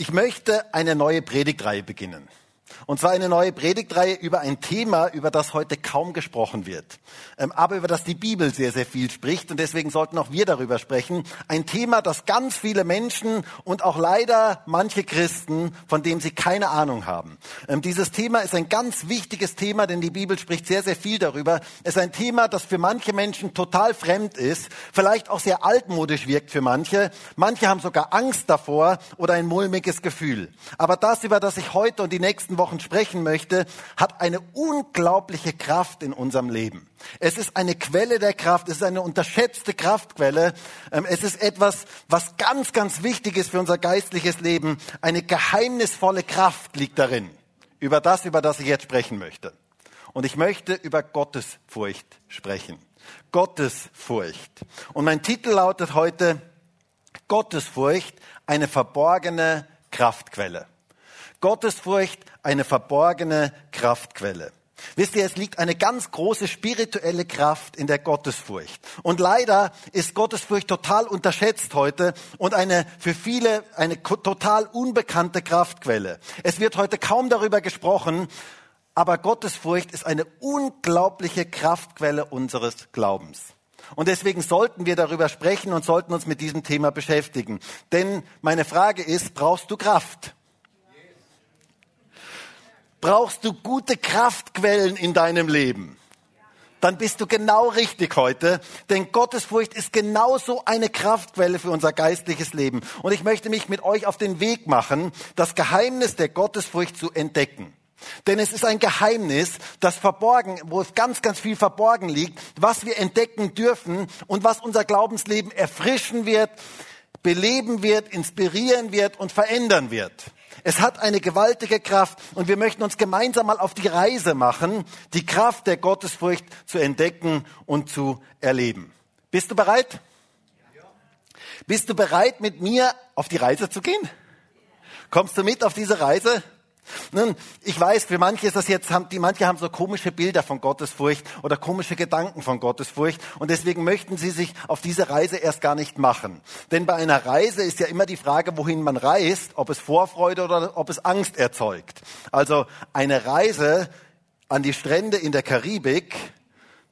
Ich möchte eine neue Predigtreihe beginnen. Und zwar eine neue Predigtreihe über ein Thema, über das heute kaum gesprochen wird, ähm, aber über das die Bibel sehr, sehr viel spricht. Und deswegen sollten auch wir darüber sprechen. Ein Thema, das ganz viele Menschen und auch leider manche Christen, von dem sie keine Ahnung haben. Ähm, dieses Thema ist ein ganz wichtiges Thema, denn die Bibel spricht sehr, sehr viel darüber. Es ist ein Thema, das für manche Menschen total fremd ist, vielleicht auch sehr altmodisch wirkt für manche. Manche haben sogar Angst davor oder ein mulmiges Gefühl. Aber das, über das ich heute und die nächsten Wochen sprechen möchte, hat eine unglaubliche Kraft in unserem Leben. Es ist eine Quelle der Kraft, es ist eine unterschätzte Kraftquelle. Ähm, es ist etwas, was ganz, ganz wichtig ist für unser geistliches Leben. Eine geheimnisvolle Kraft liegt darin. Über das, über das ich jetzt sprechen möchte. Und ich möchte über Gottesfurcht sprechen. Gottesfurcht. Und mein Titel lautet heute Gottesfurcht, eine verborgene Kraftquelle. Gottesfurcht eine verborgene Kraftquelle. Wisst ihr, es liegt eine ganz große spirituelle Kraft in der Gottesfurcht. Und leider ist Gottesfurcht total unterschätzt heute und eine für viele eine total unbekannte Kraftquelle. Es wird heute kaum darüber gesprochen, aber Gottesfurcht ist eine unglaubliche Kraftquelle unseres Glaubens. Und deswegen sollten wir darüber sprechen und sollten uns mit diesem Thema beschäftigen. Denn meine Frage ist, brauchst du Kraft? Brauchst du gute Kraftquellen in deinem Leben. Dann bist du genau richtig heute, denn Gottesfurcht ist genauso eine Kraftquelle für unser geistliches Leben. Und ich möchte mich mit euch auf den Weg machen, das Geheimnis der Gottesfurcht zu entdecken. Denn es ist ein Geheimnis, das verborgen, wo es ganz, ganz viel verborgen liegt, was wir entdecken dürfen und was unser Glaubensleben erfrischen wird, beleben wird, inspirieren wird und verändern wird. Es hat eine gewaltige Kraft und wir möchten uns gemeinsam mal auf die Reise machen, die Kraft der Gottesfurcht zu entdecken und zu erleben. Bist du bereit? Bist du bereit, mit mir auf die Reise zu gehen? Kommst du mit auf diese Reise? Nun, ich weiß, für manche ist das jetzt, die manche haben so komische Bilder von Gottesfurcht oder komische Gedanken von Gottesfurcht und deswegen möchten sie sich auf diese Reise erst gar nicht machen. Denn bei einer Reise ist ja immer die Frage, wohin man reist, ob es Vorfreude oder ob es Angst erzeugt. Also eine Reise an die Strände in der Karibik,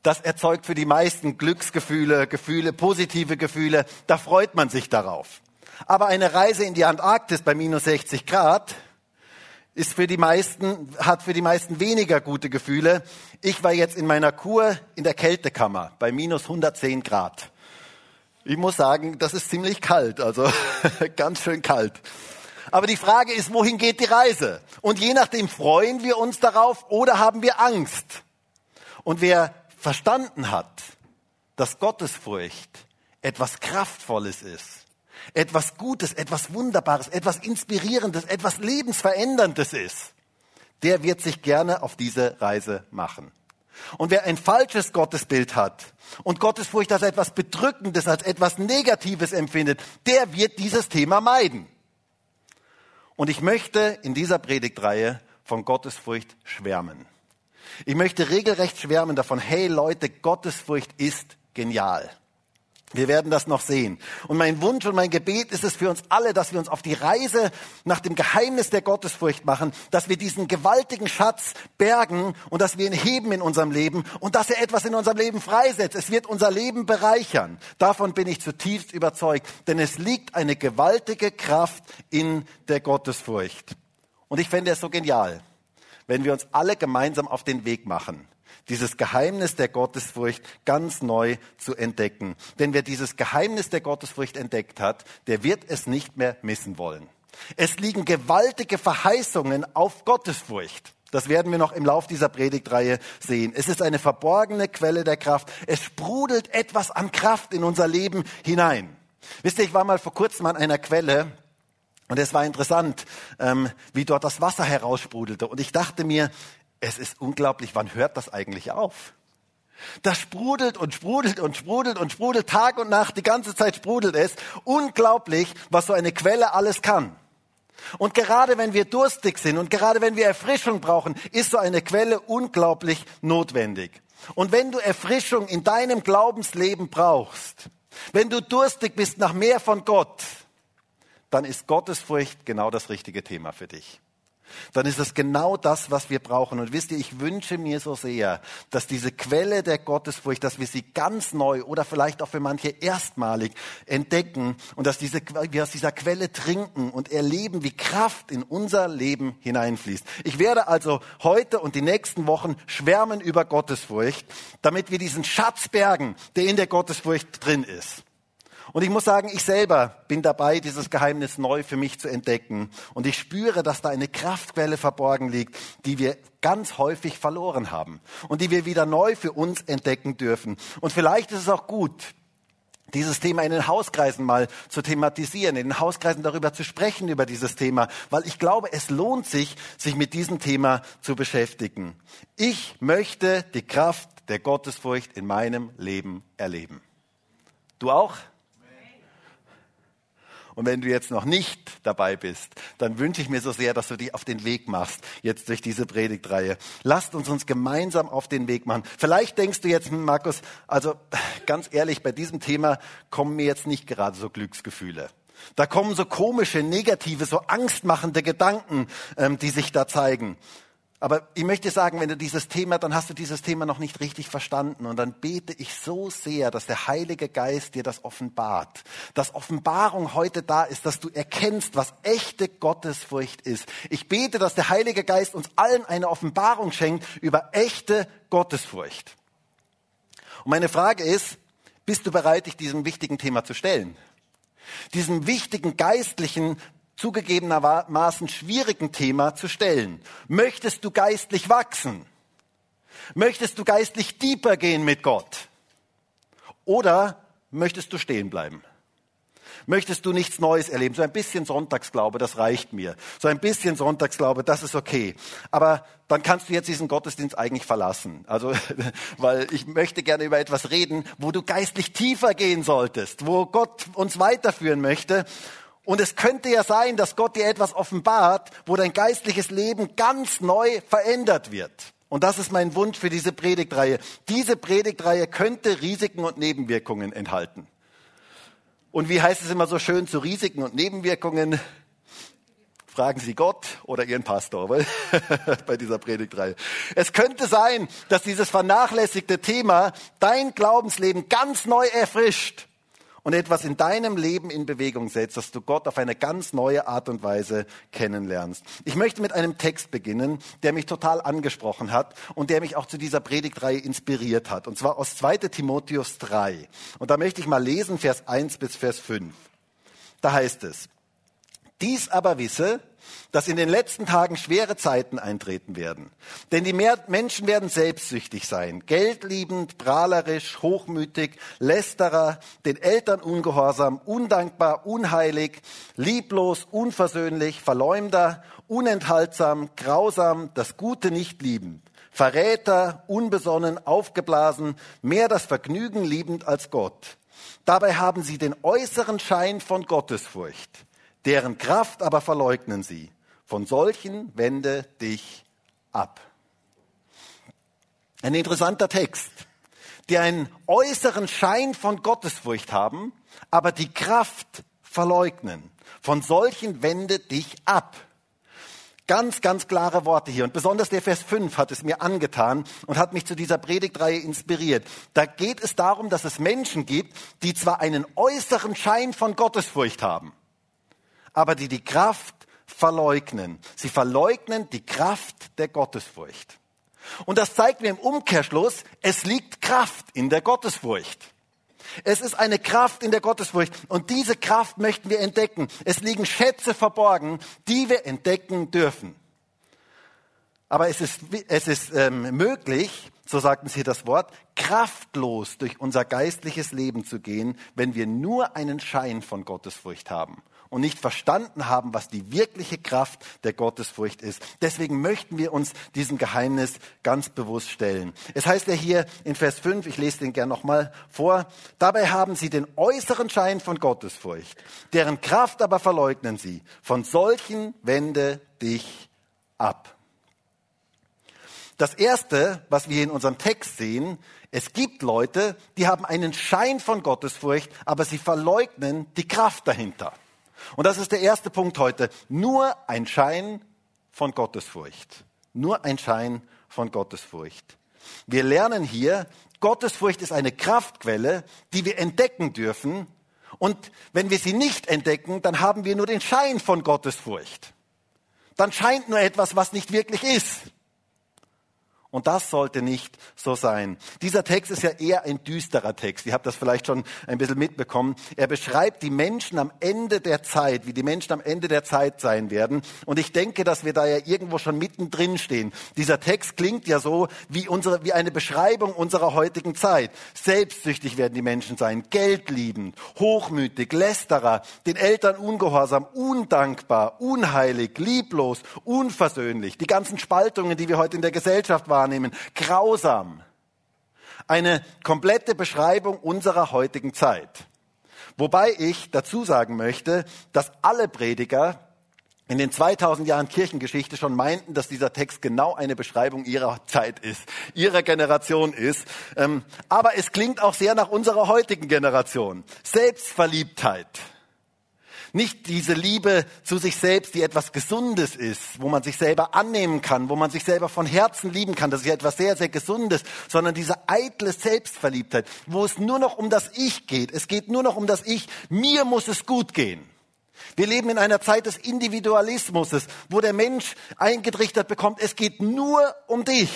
das erzeugt für die meisten Glücksgefühle, Gefühle, positive Gefühle, da freut man sich darauf. Aber eine Reise in die Antarktis bei minus 60 Grad, ist für die meisten, hat für die meisten weniger gute Gefühle. Ich war jetzt in meiner Kur in der Kältekammer bei minus 110 Grad. Ich muss sagen, das ist ziemlich kalt, also ganz schön kalt. Aber die Frage ist, wohin geht die Reise? Und je nachdem freuen wir uns darauf oder haben wir Angst. Und wer verstanden hat, dass Gottesfurcht etwas Kraftvolles ist, etwas Gutes, etwas Wunderbares, etwas Inspirierendes, etwas Lebensveränderndes ist, der wird sich gerne auf diese Reise machen. Und wer ein falsches Gottesbild hat und Gottesfurcht als etwas Bedrückendes, als etwas Negatives empfindet, der wird dieses Thema meiden. Und ich möchte in dieser Predigtreihe von Gottesfurcht schwärmen. Ich möchte regelrecht schwärmen davon, hey Leute, Gottesfurcht ist genial. Wir werden das noch sehen. Und mein Wunsch und mein Gebet ist es für uns alle, dass wir uns auf die Reise nach dem Geheimnis der Gottesfurcht machen, dass wir diesen gewaltigen Schatz bergen und dass wir ihn heben in unserem Leben und dass er etwas in unserem Leben freisetzt. Es wird unser Leben bereichern. Davon bin ich zutiefst überzeugt, denn es liegt eine gewaltige Kraft in der Gottesfurcht. Und ich fände es so genial, wenn wir uns alle gemeinsam auf den Weg machen dieses Geheimnis der Gottesfurcht ganz neu zu entdecken. Denn wer dieses Geheimnis der Gottesfurcht entdeckt hat, der wird es nicht mehr missen wollen. Es liegen gewaltige Verheißungen auf Gottesfurcht. Das werden wir noch im Lauf dieser Predigtreihe sehen. Es ist eine verborgene Quelle der Kraft. Es sprudelt etwas an Kraft in unser Leben hinein. Wisst ihr, ich war mal vor kurzem an einer Quelle und es war interessant, ähm, wie dort das Wasser heraussprudelte. Und ich dachte mir, es ist unglaublich, wann hört das eigentlich auf? Das sprudelt und sprudelt und sprudelt und sprudelt Tag und Nacht, die ganze Zeit sprudelt es. Unglaublich, was so eine Quelle alles kann. Und gerade wenn wir durstig sind und gerade wenn wir Erfrischung brauchen, ist so eine Quelle unglaublich notwendig. Und wenn du Erfrischung in deinem Glaubensleben brauchst, wenn du durstig bist nach mehr von Gott, dann ist Gottesfurcht genau das richtige Thema für dich dann ist es genau das, was wir brauchen. Und wisst ihr, ich wünsche mir so sehr, dass diese Quelle der Gottesfurcht, dass wir sie ganz neu oder vielleicht auch für manche erstmalig entdecken und dass diese, wir aus dieser Quelle trinken und erleben, wie Kraft in unser Leben hineinfließt. Ich werde also heute und die nächsten Wochen schwärmen über Gottesfurcht, damit wir diesen Schatz bergen, der in der Gottesfurcht drin ist. Und ich muss sagen, ich selber bin dabei, dieses Geheimnis neu für mich zu entdecken. Und ich spüre, dass da eine Kraftquelle verborgen liegt, die wir ganz häufig verloren haben und die wir wieder neu für uns entdecken dürfen. Und vielleicht ist es auch gut, dieses Thema in den Hauskreisen mal zu thematisieren, in den Hauskreisen darüber zu sprechen, über dieses Thema, weil ich glaube, es lohnt sich, sich mit diesem Thema zu beschäftigen. Ich möchte die Kraft der Gottesfurcht in meinem Leben erleben. Du auch? Und wenn du jetzt noch nicht dabei bist, dann wünsche ich mir so sehr, dass du dich auf den Weg machst, jetzt durch diese Predigtreihe. Lasst uns uns gemeinsam auf den Weg machen. Vielleicht denkst du jetzt, hm, Markus, also ganz ehrlich, bei diesem Thema kommen mir jetzt nicht gerade so Glücksgefühle. Da kommen so komische, negative, so angstmachende Gedanken, ähm, die sich da zeigen. Aber ich möchte sagen, wenn du dieses Thema, dann hast du dieses Thema noch nicht richtig verstanden. Und dann bete ich so sehr, dass der Heilige Geist dir das offenbart. Dass Offenbarung heute da ist, dass du erkennst, was echte Gottesfurcht ist. Ich bete, dass der Heilige Geist uns allen eine Offenbarung schenkt über echte Gottesfurcht. Und meine Frage ist, bist du bereit, dich diesem wichtigen Thema zu stellen? Diesem wichtigen geistlichen zugegebenermaßen schwierigen Thema zu stellen. Möchtest du geistlich wachsen? Möchtest du geistlich tiefer gehen mit Gott? Oder möchtest du stehen bleiben? Möchtest du nichts Neues erleben? So ein bisschen Sonntagsglaube, das reicht mir. So ein bisschen Sonntagsglaube, das ist okay. Aber dann kannst du jetzt diesen Gottesdienst eigentlich verlassen. Also, weil ich möchte gerne über etwas reden, wo du geistlich tiefer gehen solltest, wo Gott uns weiterführen möchte. Und es könnte ja sein, dass Gott dir etwas offenbart, wo dein geistliches Leben ganz neu verändert wird. Und das ist mein Wunsch für diese Predigtreihe. Diese Predigtreihe könnte Risiken und Nebenwirkungen enthalten. Und wie heißt es immer so schön zu Risiken und Nebenwirkungen? Fragen Sie Gott oder Ihren Pastor bei dieser Predigtreihe. Es könnte sein, dass dieses vernachlässigte Thema dein Glaubensleben ganz neu erfrischt und etwas in deinem Leben in Bewegung setzt, dass du Gott auf eine ganz neue Art und Weise kennenlernst. Ich möchte mit einem Text beginnen, der mich total angesprochen hat und der mich auch zu dieser Predigtreihe inspiriert hat. Und zwar aus 2 Timotheus 3. Und da möchte ich mal lesen, Vers 1 bis Vers 5. Da heißt es, dies aber wisse, dass in den letzten Tagen schwere Zeiten eintreten werden. Denn die Menschen werden selbstsüchtig sein, geldliebend, prahlerisch, hochmütig, lästerer, den Eltern ungehorsam, undankbar, unheilig, lieblos, unversöhnlich, verleumder, unenthaltsam, grausam, das Gute nicht liebend, Verräter, unbesonnen, aufgeblasen, mehr das Vergnügen liebend als Gott. Dabei haben sie den äußeren Schein von Gottesfurcht deren Kraft aber verleugnen sie. Von solchen wende dich ab. Ein interessanter Text, die einen äußeren Schein von Gottesfurcht haben, aber die Kraft verleugnen. Von solchen wende dich ab. Ganz, ganz klare Worte hier. Und besonders der Vers 5 hat es mir angetan und hat mich zu dieser Predigtreihe inspiriert. Da geht es darum, dass es Menschen gibt, die zwar einen äußeren Schein von Gottesfurcht haben, aber die die Kraft verleugnen. Sie verleugnen die Kraft der Gottesfurcht. Und das zeigt mir im Umkehrschluss, es liegt Kraft in der Gottesfurcht. Es ist eine Kraft in der Gottesfurcht und diese Kraft möchten wir entdecken. Es liegen Schätze verborgen, die wir entdecken dürfen. Aber es ist, es ist ähm, möglich, so sagten sie das Wort, kraftlos durch unser geistliches Leben zu gehen, wenn wir nur einen Schein von Gottesfurcht haben und nicht verstanden haben, was die wirkliche Kraft der Gottesfurcht ist. Deswegen möchten wir uns diesem Geheimnis ganz bewusst stellen. Es heißt ja hier in Vers 5, ich lese den gern nochmal vor, dabei haben sie den äußeren Schein von Gottesfurcht, deren Kraft aber verleugnen sie. Von solchen wende dich ab. Das erste, was wir in unserem Text sehen, es gibt Leute, die haben einen Schein von Gottesfurcht, aber sie verleugnen die Kraft dahinter. Und das ist der erste Punkt heute. Nur ein Schein von Gottesfurcht. Nur ein Schein von Gottesfurcht. Wir lernen hier, Gottesfurcht ist eine Kraftquelle, die wir entdecken dürfen. Und wenn wir sie nicht entdecken, dann haben wir nur den Schein von Gottesfurcht. Dann scheint nur etwas, was nicht wirklich ist. Und das sollte nicht so sein. Dieser Text ist ja eher ein düsterer Text. Ihr habt das vielleicht schon ein bisschen mitbekommen. Er beschreibt die Menschen am Ende der Zeit, wie die Menschen am Ende der Zeit sein werden. Und ich denke, dass wir da ja irgendwo schon mittendrin stehen. Dieser Text klingt ja so wie, unsere, wie eine Beschreibung unserer heutigen Zeit. Selbstsüchtig werden die Menschen sein, geldliebend, hochmütig, lästerer, den Eltern ungehorsam, undankbar, unheilig, lieblos, unversöhnlich. Die ganzen Spaltungen, die wir heute in der Gesellschaft wahrnehmen wahrnehmen. Grausam. Eine komplette Beschreibung unserer heutigen Zeit. Wobei ich dazu sagen möchte, dass alle Prediger in den 2000 Jahren Kirchengeschichte schon meinten, dass dieser Text genau eine Beschreibung ihrer Zeit ist, ihrer Generation ist. Ähm, aber es klingt auch sehr nach unserer heutigen Generation. Selbstverliebtheit nicht diese Liebe zu sich selbst, die etwas Gesundes ist, wo man sich selber annehmen kann, wo man sich selber von Herzen lieben kann. Das ist ja etwas sehr, sehr Gesundes, sondern diese eitle Selbstverliebtheit, wo es nur noch um das Ich geht. Es geht nur noch um das Ich. Mir muss es gut gehen. Wir leben in einer Zeit des Individualismus, wo der Mensch eingetrichtert bekommt, es geht nur um dich.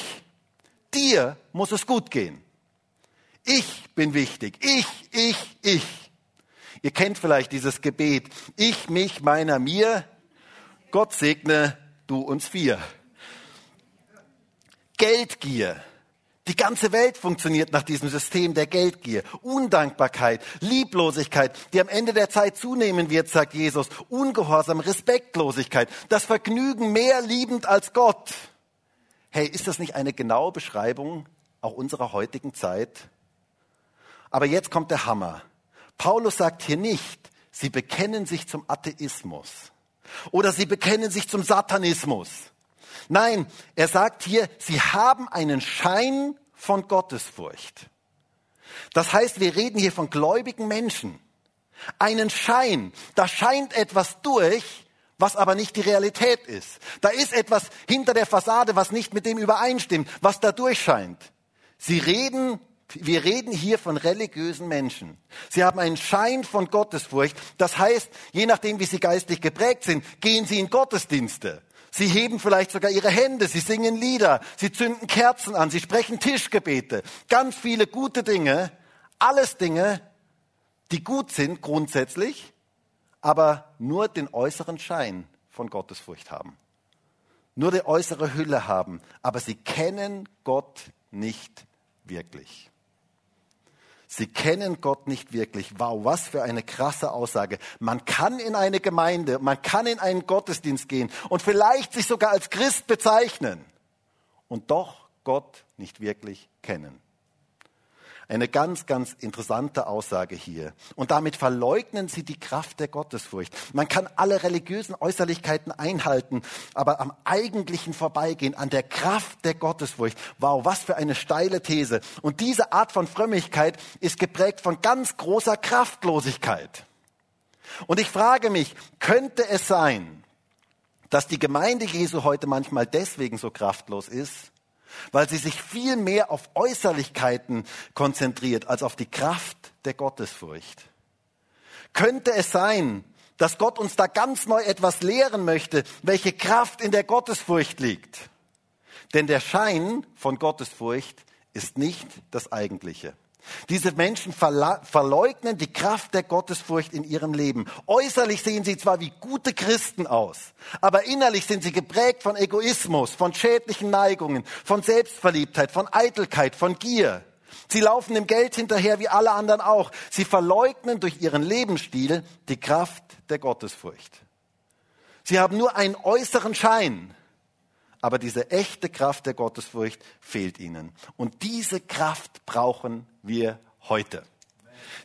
Dir muss es gut gehen. Ich bin wichtig. Ich, ich, ich. Ihr kennt vielleicht dieses Gebet. Ich, mich, meiner, mir. Gott segne du uns vier. Geldgier. Die ganze Welt funktioniert nach diesem System der Geldgier. Undankbarkeit, Lieblosigkeit, die am Ende der Zeit zunehmen wird, sagt Jesus. Ungehorsam, Respektlosigkeit. Das Vergnügen mehr liebend als Gott. Hey, ist das nicht eine genaue Beschreibung auch unserer heutigen Zeit? Aber jetzt kommt der Hammer. Paulus sagt hier nicht, sie bekennen sich zum Atheismus oder sie bekennen sich zum Satanismus. Nein, er sagt hier, sie haben einen Schein von Gottesfurcht. Das heißt, wir reden hier von gläubigen Menschen. Einen Schein. Da scheint etwas durch, was aber nicht die Realität ist. Da ist etwas hinter der Fassade, was nicht mit dem übereinstimmt, was da durchscheint. Sie reden wir reden hier von religiösen Menschen. Sie haben einen Schein von Gottesfurcht. Das heißt, je nachdem, wie sie geistlich geprägt sind, gehen sie in Gottesdienste. Sie heben vielleicht sogar ihre Hände, sie singen Lieder, sie zünden Kerzen an, sie sprechen Tischgebete. Ganz viele gute Dinge. Alles Dinge, die gut sind grundsätzlich, aber nur den äußeren Schein von Gottesfurcht haben. Nur die äußere Hülle haben, aber sie kennen Gott nicht wirklich. Sie kennen Gott nicht wirklich. Wow, was für eine krasse Aussage. Man kann in eine Gemeinde, man kann in einen Gottesdienst gehen und vielleicht sich sogar als Christ bezeichnen und doch Gott nicht wirklich kennen. Eine ganz, ganz interessante Aussage hier. Und damit verleugnen sie die Kraft der Gottesfurcht. Man kann alle religiösen Äußerlichkeiten einhalten, aber am eigentlichen vorbeigehen, an der Kraft der Gottesfurcht. Wow, was für eine steile These. Und diese Art von Frömmigkeit ist geprägt von ganz großer Kraftlosigkeit. Und ich frage mich, könnte es sein, dass die Gemeinde Jesu heute manchmal deswegen so kraftlos ist, weil sie sich viel mehr auf Äußerlichkeiten konzentriert als auf die Kraft der Gottesfurcht. Könnte es sein, dass Gott uns da ganz neu etwas lehren möchte, welche Kraft in der Gottesfurcht liegt? Denn der Schein von Gottesfurcht ist nicht das Eigentliche. Diese Menschen verleugnen die Kraft der Gottesfurcht in ihrem Leben. Äußerlich sehen sie zwar wie gute Christen aus, aber innerlich sind sie geprägt von Egoismus, von schädlichen Neigungen, von Selbstverliebtheit, von Eitelkeit, von Gier. Sie laufen dem Geld hinterher wie alle anderen auch. Sie verleugnen durch ihren Lebensstil die Kraft der Gottesfurcht. Sie haben nur einen äußeren Schein, aber diese echte Kraft der Gottesfurcht fehlt ihnen. Und diese Kraft brauchen wir heute.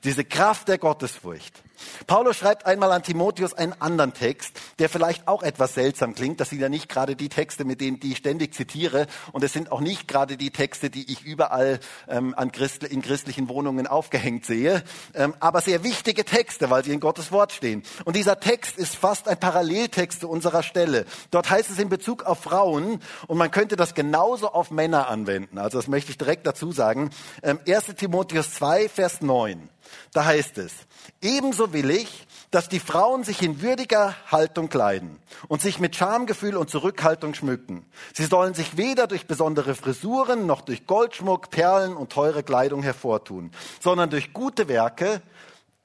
Diese Kraft der Gottesfurcht. Paulus schreibt einmal an Timotheus einen anderen Text, der vielleicht auch etwas seltsam klingt. Das sind ja nicht gerade die Texte, mit denen die ich ständig zitiere. Und es sind auch nicht gerade die Texte, die ich überall ähm, an Christ, in christlichen Wohnungen aufgehängt sehe. Ähm, aber sehr wichtige Texte, weil sie in Gottes Wort stehen. Und dieser Text ist fast ein Paralleltext zu unserer Stelle. Dort heißt es in Bezug auf Frauen, und man könnte das genauso auf Männer anwenden. Also das möchte ich direkt dazu sagen. Ähm, 1 Timotheus 2, Vers 9. Da heißt es, ebenso will ich, dass die Frauen sich in würdiger Haltung kleiden und sich mit Schamgefühl und Zurückhaltung schmücken. Sie sollen sich weder durch besondere Frisuren noch durch Goldschmuck, Perlen und teure Kleidung hervortun, sondern durch gute Werke,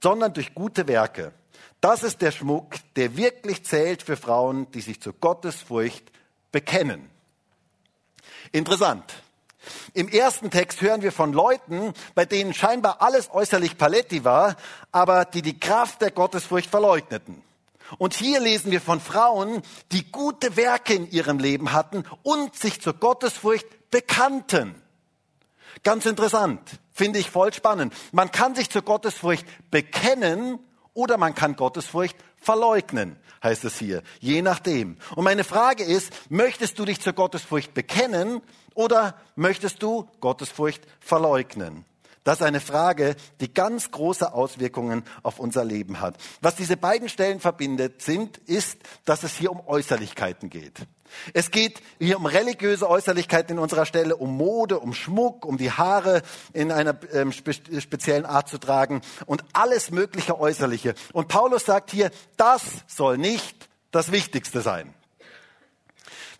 sondern durch gute Werke. Das ist der Schmuck, der wirklich zählt für Frauen, die sich zur Gottesfurcht bekennen. Interessant. Im ersten Text hören wir von Leuten, bei denen scheinbar alles äußerlich paletti war, aber die die Kraft der Gottesfurcht verleugneten. Und hier lesen wir von Frauen, die gute Werke in ihrem Leben hatten und sich zur Gottesfurcht bekannten. Ganz interessant, finde ich voll spannend. Man kann sich zur Gottesfurcht bekennen oder man kann Gottesfurcht verleugnen, heißt es hier, je nachdem. Und meine Frage ist, möchtest du dich zur Gottesfurcht bekennen oder möchtest du Gottesfurcht verleugnen? Das ist eine Frage, die ganz große Auswirkungen auf unser Leben hat. Was diese beiden Stellen verbindet, sind, ist, dass es hier um Äußerlichkeiten geht. Es geht hier um religiöse Äußerlichkeiten in unserer Stelle, um Mode, um Schmuck, um die Haare in einer ähm, spe speziellen Art zu tragen und alles mögliche Äußerliche. Und Paulus sagt hier, das soll nicht das Wichtigste sein.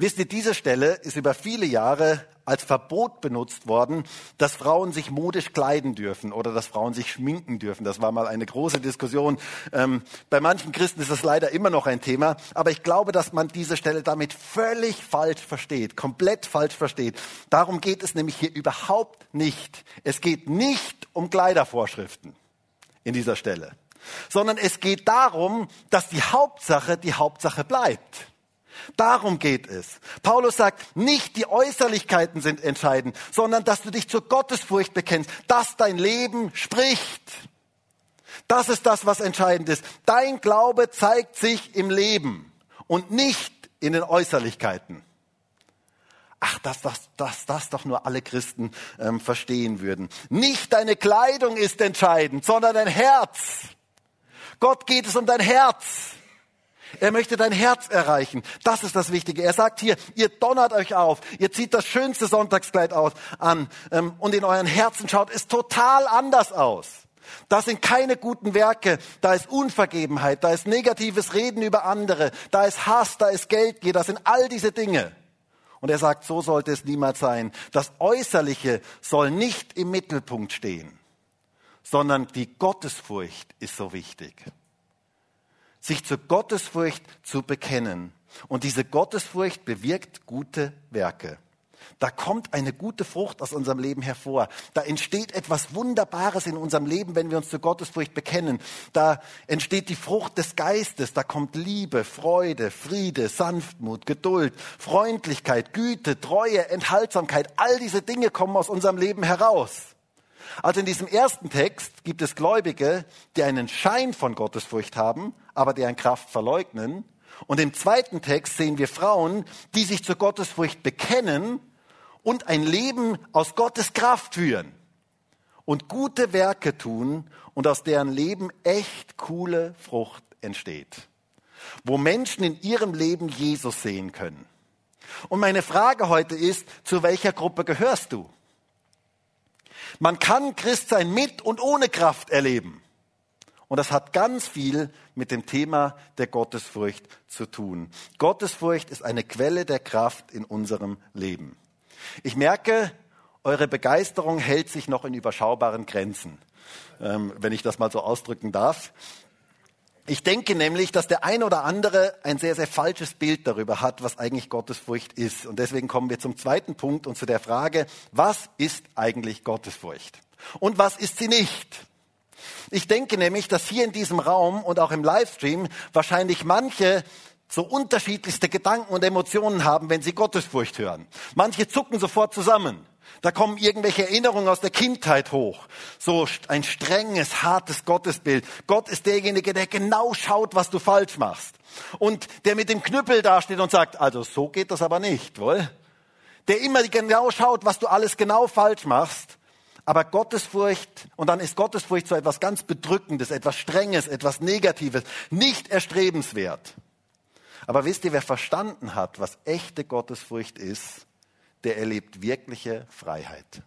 Wisst ihr, diese Stelle ist über viele Jahre als Verbot benutzt worden, dass Frauen sich modisch kleiden dürfen oder dass Frauen sich schminken dürfen. Das war mal eine große Diskussion. Ähm, bei manchen Christen ist das leider immer noch ein Thema, aber ich glaube, dass man diese Stelle damit völlig falsch versteht, komplett falsch versteht. Darum geht es nämlich hier überhaupt nicht. Es geht nicht um Kleidervorschriften in dieser Stelle, sondern es geht darum, dass die Hauptsache die Hauptsache bleibt. Darum geht es. Paulus sagt, nicht die Äußerlichkeiten sind entscheidend, sondern dass du dich zur Gottesfurcht bekennst, dass dein Leben spricht. Das ist das, was entscheidend ist. Dein Glaube zeigt sich im Leben und nicht in den Äußerlichkeiten. Ach, dass das, das, das doch nur alle Christen ähm, verstehen würden. Nicht deine Kleidung ist entscheidend, sondern dein Herz. Gott geht es um dein Herz. Er möchte dein Herz erreichen. Das ist das Wichtige. Er sagt hier, ihr donnert euch auf, ihr zieht das schönste Sonntagskleid aus, an ähm, und in euren Herzen schaut es total anders aus. Das sind keine guten Werke, da ist Unvergebenheit, da ist negatives Reden über andere, da ist Hass, da ist Geldgier, das sind all diese Dinge. Und er sagt, so sollte es niemals sein. Das Äußerliche soll nicht im Mittelpunkt stehen, sondern die Gottesfurcht ist so wichtig sich zur Gottesfurcht zu bekennen. Und diese Gottesfurcht bewirkt gute Werke. Da kommt eine gute Frucht aus unserem Leben hervor. Da entsteht etwas Wunderbares in unserem Leben, wenn wir uns zur Gottesfurcht bekennen. Da entsteht die Frucht des Geistes. Da kommt Liebe, Freude, Friede, Sanftmut, Geduld, Freundlichkeit, Güte, Treue, Enthaltsamkeit. All diese Dinge kommen aus unserem Leben heraus. Also in diesem ersten Text gibt es Gläubige, die einen Schein von Gottesfurcht haben, aber deren Kraft verleugnen. Und im zweiten Text sehen wir Frauen, die sich zur Gottesfurcht bekennen und ein Leben aus Gottes Kraft führen und gute Werke tun und aus deren Leben echt coole Frucht entsteht, wo Menschen in ihrem Leben Jesus sehen können. Und meine Frage heute ist, zu welcher Gruppe gehörst du? Man kann Christsein mit und ohne Kraft erleben. Und das hat ganz viel mit dem Thema der Gottesfurcht zu tun. Gottesfurcht ist eine Quelle der Kraft in unserem Leben. Ich merke, eure Begeisterung hält sich noch in überschaubaren Grenzen, ähm, wenn ich das mal so ausdrücken darf. Ich denke nämlich, dass der ein oder andere ein sehr, sehr falsches Bild darüber hat, was eigentlich Gottesfurcht ist. Und deswegen kommen wir zum zweiten Punkt und zu der Frage, was ist eigentlich Gottesfurcht? Und was ist sie nicht? Ich denke nämlich, dass hier in diesem Raum und auch im Livestream wahrscheinlich manche so unterschiedlichste Gedanken und Emotionen haben, wenn sie Gottesfurcht hören. Manche zucken sofort zusammen. Da kommen irgendwelche Erinnerungen aus der Kindheit hoch. So ein strenges, hartes Gottesbild. Gott ist derjenige, der genau schaut, was du falsch machst. Und der mit dem Knüppel dasteht und sagt, also so geht das aber nicht, wohl? Der immer genau schaut, was du alles genau falsch machst. Aber Gottesfurcht, und dann ist Gottesfurcht so etwas ganz Bedrückendes, etwas Strenges, etwas Negatives, nicht erstrebenswert. Aber wisst ihr, wer verstanden hat, was echte Gottesfurcht ist, der erlebt wirkliche Freiheit.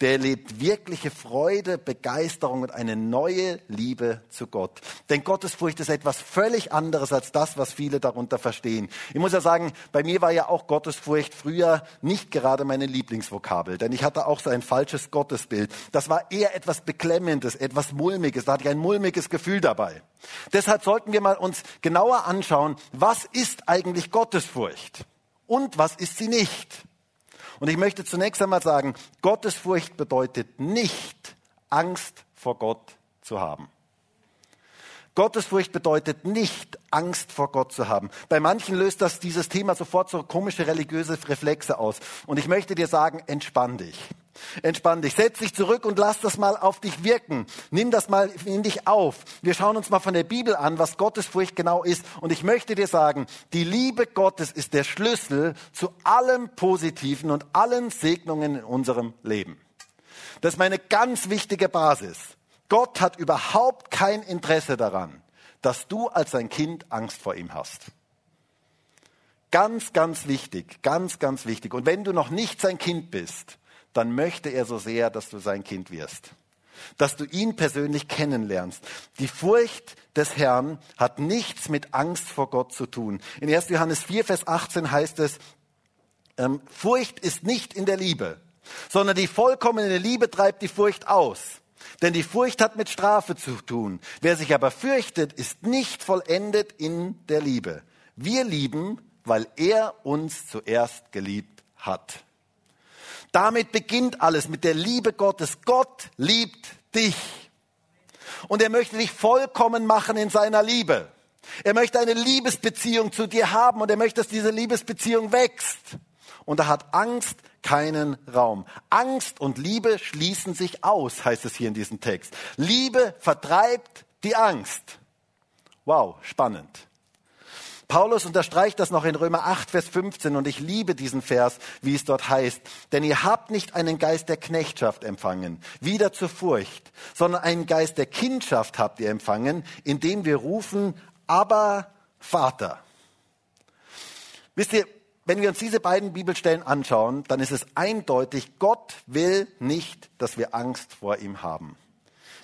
Der erlebt wirkliche Freude, Begeisterung und eine neue Liebe zu Gott. Denn Gottesfurcht ist etwas völlig anderes als das, was viele darunter verstehen. Ich muss ja sagen, bei mir war ja auch Gottesfurcht früher nicht gerade meine Lieblingsvokabel, denn ich hatte auch so ein falsches Gottesbild. Das war eher etwas Beklemmendes, etwas Mulmiges. Da hatte ich ein mulmiges Gefühl dabei. Deshalb sollten wir mal uns genauer anschauen, was ist eigentlich Gottesfurcht und was ist sie nicht. Und ich möchte zunächst einmal sagen, Gottesfurcht bedeutet nicht, Angst vor Gott zu haben. Gottesfurcht bedeutet nicht, Angst vor Gott zu haben. Bei manchen löst das dieses Thema sofort so komische religiöse Reflexe aus. Und ich möchte dir sagen, entspann dich. Entspann dich, setz dich zurück und lass das mal auf dich wirken. Nimm das mal in dich auf. Wir schauen uns mal von der Bibel an, was Gottesfurcht genau ist. Und ich möchte dir sagen, die Liebe Gottes ist der Schlüssel zu allem Positiven und allen Segnungen in unserem Leben. Das ist meine ganz wichtige Basis. Gott hat überhaupt kein Interesse daran, dass du als sein Kind Angst vor ihm hast. Ganz, ganz wichtig, ganz, ganz wichtig. Und wenn du noch nicht sein Kind bist, dann möchte er so sehr, dass du sein Kind wirst. Dass du ihn persönlich kennenlernst. Die Furcht des Herrn hat nichts mit Angst vor Gott zu tun. In 1. Johannes 4, Vers 18 heißt es, ähm, Furcht ist nicht in der Liebe, sondern die vollkommene Liebe treibt die Furcht aus. Denn die Furcht hat mit Strafe zu tun. Wer sich aber fürchtet, ist nicht vollendet in der Liebe. Wir lieben, weil er uns zuerst geliebt hat. Damit beginnt alles mit der Liebe Gottes. Gott liebt dich. Und er möchte dich vollkommen machen in seiner Liebe. Er möchte eine Liebesbeziehung zu dir haben und er möchte, dass diese Liebesbeziehung wächst. Und er hat Angst keinen Raum. Angst und Liebe schließen sich aus, heißt es hier in diesem Text. Liebe vertreibt die Angst. Wow, spannend. Paulus unterstreicht das noch in Römer 8, Vers 15 und ich liebe diesen Vers, wie es dort heißt. Denn ihr habt nicht einen Geist der Knechtschaft empfangen, wieder zur Furcht, sondern einen Geist der Kindschaft habt ihr empfangen, indem wir rufen, aber Vater. Wisst ihr, wenn wir uns diese beiden Bibelstellen anschauen, dann ist es eindeutig, Gott will nicht, dass wir Angst vor ihm haben.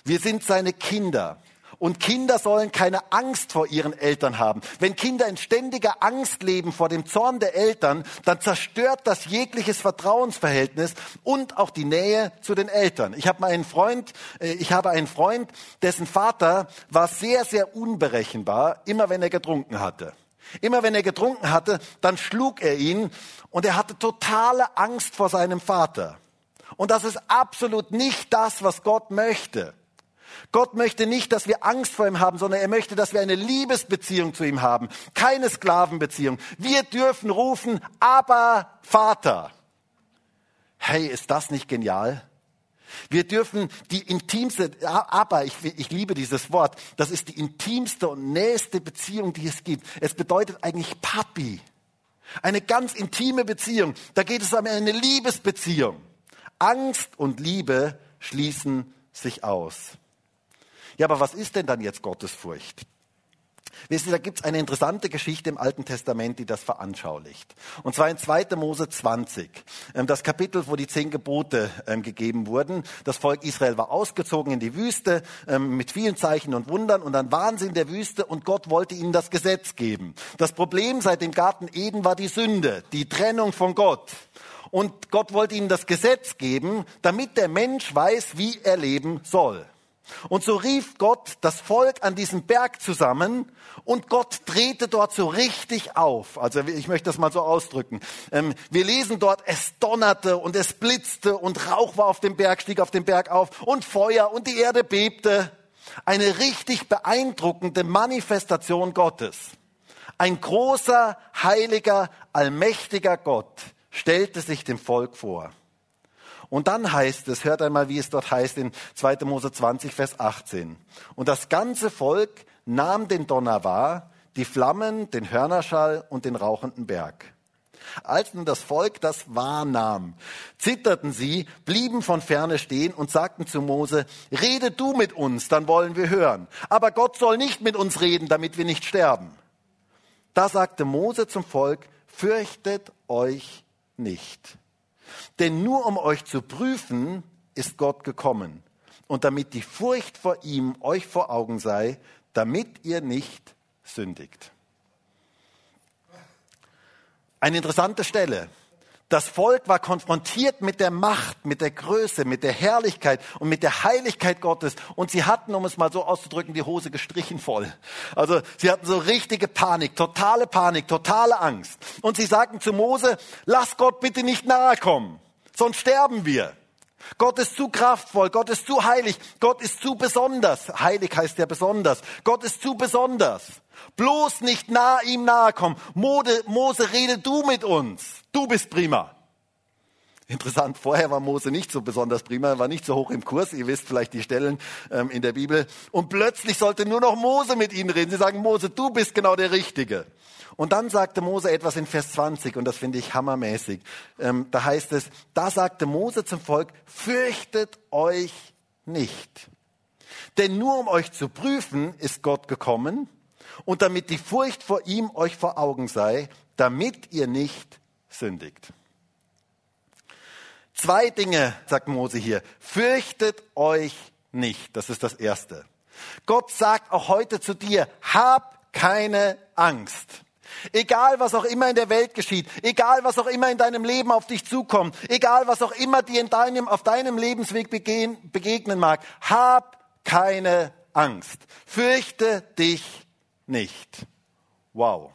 Wir sind seine Kinder. Und Kinder sollen keine Angst vor ihren Eltern haben. Wenn Kinder in ständiger Angst leben vor dem Zorn der Eltern, dann zerstört das jegliches Vertrauensverhältnis und auch die Nähe zu den Eltern. Ich habe einen Freund, äh, ich habe einen Freund, dessen Vater war sehr, sehr unberechenbar, immer wenn er getrunken hatte. Immer wenn er getrunken hatte, dann schlug er ihn und er hatte totale Angst vor seinem Vater. Und das ist absolut nicht das, was Gott möchte. Gott möchte nicht, dass wir Angst vor ihm haben, sondern er möchte, dass wir eine Liebesbeziehung zu ihm haben, keine Sklavenbeziehung. Wir dürfen rufen, aber Vater. Hey, ist das nicht genial? Wir dürfen die intimste, aber ich, ich liebe dieses Wort, das ist die intimste und nächste Beziehung, die es gibt. Es bedeutet eigentlich Papi. Eine ganz intime Beziehung. Da geht es um eine Liebesbeziehung. Angst und Liebe schließen sich aus. Ja, aber was ist denn dann jetzt Gottesfurcht? Wisst ihr, da gibt es eine interessante Geschichte im Alten Testament, die das veranschaulicht. Und zwar in 2. Mose 20, ähm, das Kapitel, wo die zehn Gebote ähm, gegeben wurden. Das Volk Israel war ausgezogen in die Wüste ähm, mit vielen Zeichen und Wundern und dann waren sie in der Wüste und Gott wollte ihnen das Gesetz geben. Das Problem seit dem Garten Eden war die Sünde, die Trennung von Gott. Und Gott wollte ihnen das Gesetz geben, damit der Mensch weiß, wie er leben soll. Und so rief Gott das Volk an diesem Berg zusammen und Gott drehte dort so richtig auf. Also ich möchte das mal so ausdrücken. Ähm, wir lesen dort, es donnerte und es blitzte und Rauch war auf dem Berg, stieg auf dem Berg auf und Feuer und die Erde bebte. Eine richtig beeindruckende Manifestation Gottes. Ein großer, heiliger, allmächtiger Gott stellte sich dem Volk vor. Und dann heißt es, hört einmal, wie es dort heißt in 2. Mose 20, Vers 18. Und das ganze Volk nahm den Donner wahr, die Flammen, den Hörnerschall und den rauchenden Berg. Als nun das Volk das wahrnahm, zitterten sie, blieben von ferne stehen und sagten zu Mose, rede du mit uns, dann wollen wir hören. Aber Gott soll nicht mit uns reden, damit wir nicht sterben. Da sagte Mose zum Volk, fürchtet euch nicht. Denn nur um euch zu prüfen, ist Gott gekommen. Und damit die Furcht vor ihm euch vor Augen sei, damit ihr nicht sündigt. Eine interessante Stelle. Das Volk war konfrontiert mit der Macht, mit der Größe, mit der Herrlichkeit und mit der Heiligkeit Gottes. Und sie hatten, um es mal so auszudrücken, die Hose gestrichen voll. Also sie hatten so richtige Panik, totale Panik, totale Angst. Und sie sagten zu Mose, lass Gott bitte nicht nahe kommen, sonst sterben wir. Gott ist zu kraftvoll, Gott ist zu heilig, Gott ist zu besonders. Heilig heißt ja besonders. Gott ist zu besonders. Bloß nicht nah ihm nahe kommen. Mose, Mose, rede du mit uns. Du bist prima. Interessant, vorher war Mose nicht so besonders prima, war nicht so hoch im Kurs. Ihr wisst vielleicht die Stellen ähm, in der Bibel. Und plötzlich sollte nur noch Mose mit ihnen reden. Sie sagen, Mose, du bist genau der Richtige. Und dann sagte Mose etwas in Vers 20 und das finde ich hammermäßig. Ähm, da heißt es, da sagte Mose zum Volk, fürchtet euch nicht. Denn nur um euch zu prüfen, ist Gott gekommen und damit die Furcht vor ihm euch vor Augen sei, damit ihr nicht sündigt. Zwei Dinge, sagt Mose hier. Fürchtet euch nicht. Das ist das Erste. Gott sagt auch heute zu dir, hab keine Angst. Egal, was auch immer in der Welt geschieht, egal, was auch immer in deinem Leben auf dich zukommt, egal, was auch immer dir in deinem, auf deinem Lebensweg begehen, begegnen mag, hab keine Angst. Fürchte dich nicht. Wow.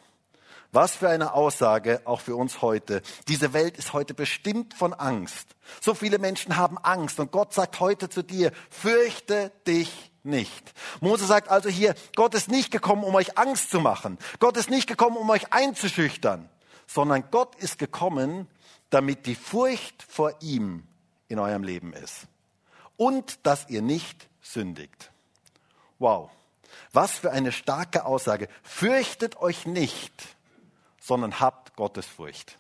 Was für eine Aussage auch für uns heute. Diese Welt ist heute bestimmt von Angst. So viele Menschen haben Angst und Gott sagt heute zu dir, fürchte dich nicht. Mose sagt also hier, Gott ist nicht gekommen, um euch Angst zu machen. Gott ist nicht gekommen, um euch einzuschüchtern, sondern Gott ist gekommen, damit die Furcht vor ihm in eurem Leben ist. Und dass ihr nicht sündigt. Wow. Was für eine starke Aussage. Fürchtet euch nicht, sondern habt Gottesfurcht.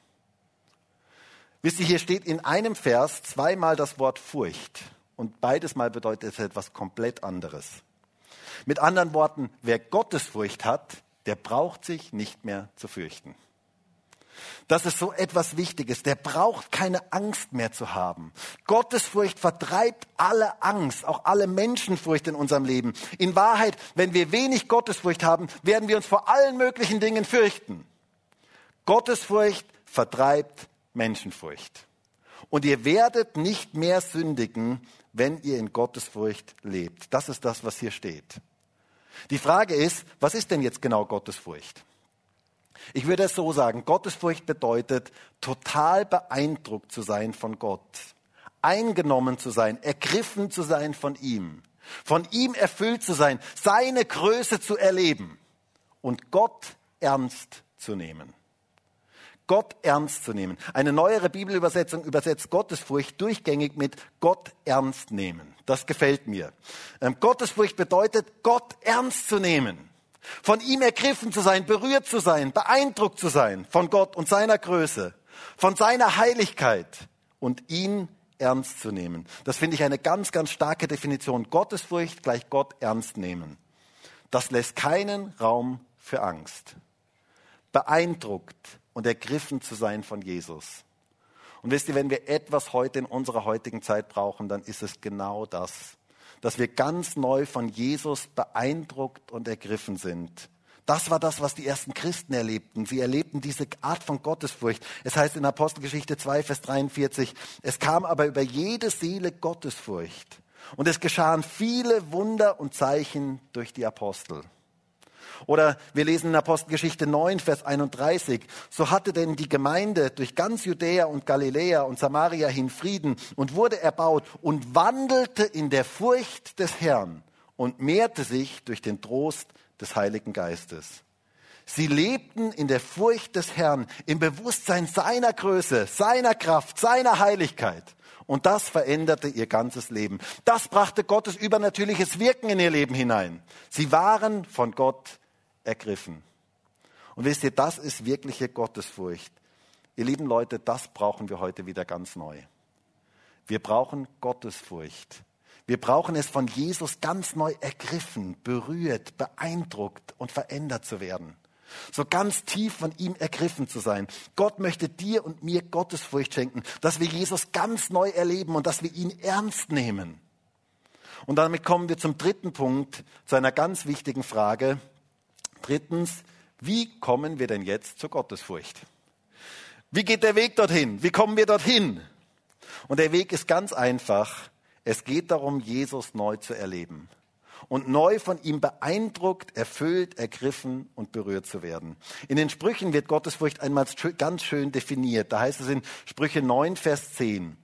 Wisst ihr, hier steht in einem Vers zweimal das Wort Furcht und beides Mal bedeutet es etwas komplett anderes. Mit anderen Worten, wer Gottesfurcht hat, der braucht sich nicht mehr zu fürchten. Das ist so etwas Wichtiges. Der braucht keine Angst mehr zu haben. Gottesfurcht vertreibt alle Angst, auch alle Menschenfurcht in unserem Leben. In Wahrheit, wenn wir wenig Gottesfurcht haben, werden wir uns vor allen möglichen Dingen fürchten. Gottesfurcht vertreibt Menschenfurcht. Und ihr werdet nicht mehr sündigen, wenn ihr in Gottesfurcht lebt. Das ist das, was hier steht. Die Frage ist, was ist denn jetzt genau Gottesfurcht? Ich würde es so sagen, Gottesfurcht bedeutet, total beeindruckt zu sein von Gott, eingenommen zu sein, ergriffen zu sein von ihm, von ihm erfüllt zu sein, seine Größe zu erleben und Gott ernst zu nehmen. Gott ernst zu nehmen. Eine neuere Bibelübersetzung übersetzt Gottesfurcht durchgängig mit Gott ernst nehmen. Das gefällt mir. Ähm, Gottesfurcht bedeutet, Gott ernst zu nehmen. Von ihm ergriffen zu sein, berührt zu sein, beeindruckt zu sein von Gott und seiner Größe, von seiner Heiligkeit und ihn ernst zu nehmen. Das finde ich eine ganz, ganz starke Definition. Gottesfurcht gleich Gott ernst nehmen. Das lässt keinen Raum für Angst. Beeindruckt und ergriffen zu sein von Jesus. Und wisst ihr, wenn wir etwas heute in unserer heutigen Zeit brauchen, dann ist es genau das dass wir ganz neu von Jesus beeindruckt und ergriffen sind. Das war das, was die ersten Christen erlebten. Sie erlebten diese Art von Gottesfurcht. Es heißt in Apostelgeschichte 2, Vers 43, es kam aber über jede Seele Gottesfurcht. Und es geschahen viele Wunder und Zeichen durch die Apostel. Oder wir lesen in Apostelgeschichte 9, Vers 31, so hatte denn die Gemeinde durch ganz Judäa und Galiläa und Samaria hin Frieden und wurde erbaut und wandelte in der Furcht des Herrn und mehrte sich durch den Trost des Heiligen Geistes. Sie lebten in der Furcht des Herrn, im Bewusstsein seiner Größe, seiner Kraft, seiner Heiligkeit Und das veränderte ihr ganzes Leben. Das brachte Gottes übernatürliches Wirken in ihr Leben hinein. Sie waren von Gott ergriffen. Und wisst ihr, das ist wirkliche Gottesfurcht. Ihr lieben Leute, das brauchen wir heute wieder ganz neu. Wir brauchen Gottesfurcht. Wir brauchen es von Jesus ganz neu ergriffen, berührt, beeindruckt und verändert zu werden. So ganz tief von ihm ergriffen zu sein. Gott möchte dir und mir Gottesfurcht schenken, dass wir Jesus ganz neu erleben und dass wir ihn ernst nehmen. Und damit kommen wir zum dritten Punkt, zu einer ganz wichtigen Frage. Drittens, wie kommen wir denn jetzt zur Gottesfurcht? Wie geht der Weg dorthin? Wie kommen wir dorthin? Und der Weg ist ganz einfach. Es geht darum, Jesus neu zu erleben und neu von ihm beeindruckt, erfüllt, ergriffen und berührt zu werden. In den Sprüchen wird Gottesfurcht einmal ganz schön definiert. Da heißt es in Sprüche 9, Vers 10,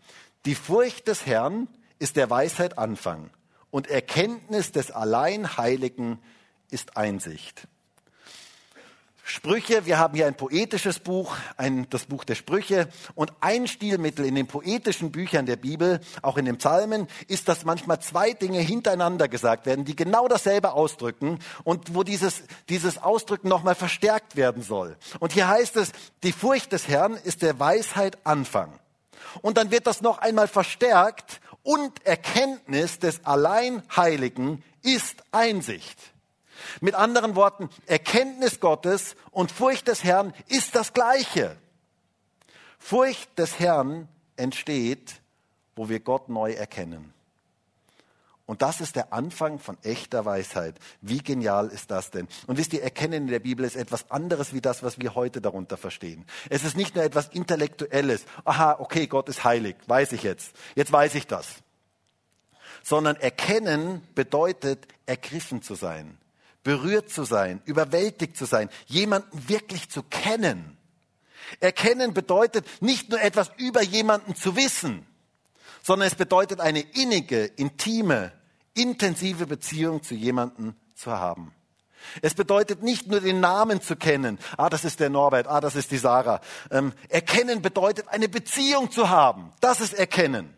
die Furcht des Herrn ist der Weisheit Anfang und Erkenntnis des Alleinheiligen ist Einsicht. Sprüche, wir haben hier ein poetisches Buch, ein, das Buch der Sprüche und ein Stilmittel in den poetischen Büchern der Bibel, auch in den Psalmen, ist, dass manchmal zwei Dinge hintereinander gesagt werden, die genau dasselbe ausdrücken und wo dieses, dieses Ausdrücken nochmal verstärkt werden soll. Und hier heißt es, die Furcht des Herrn ist der Weisheit Anfang. Und dann wird das noch einmal verstärkt und Erkenntnis des Alleinheiligen ist Einsicht. Mit anderen Worten, Erkenntnis Gottes und Furcht des Herrn ist das Gleiche. Furcht des Herrn entsteht, wo wir Gott neu erkennen. Und das ist der Anfang von echter Weisheit. Wie genial ist das denn? Und wisst ihr, Erkennen in der Bibel ist etwas anderes wie das, was wir heute darunter verstehen. Es ist nicht nur etwas Intellektuelles. Aha, okay, Gott ist heilig, weiß ich jetzt. Jetzt weiß ich das. Sondern Erkennen bedeutet, ergriffen zu sein berührt zu sein, überwältigt zu sein, jemanden wirklich zu kennen. Erkennen bedeutet nicht nur etwas über jemanden zu wissen, sondern es bedeutet eine innige, intime, intensive Beziehung zu jemanden zu haben. Es bedeutet nicht nur den Namen zu kennen. Ah, das ist der Norbert. Ah, das ist die Sarah. Ähm, erkennen bedeutet eine Beziehung zu haben. Das ist Erkennen.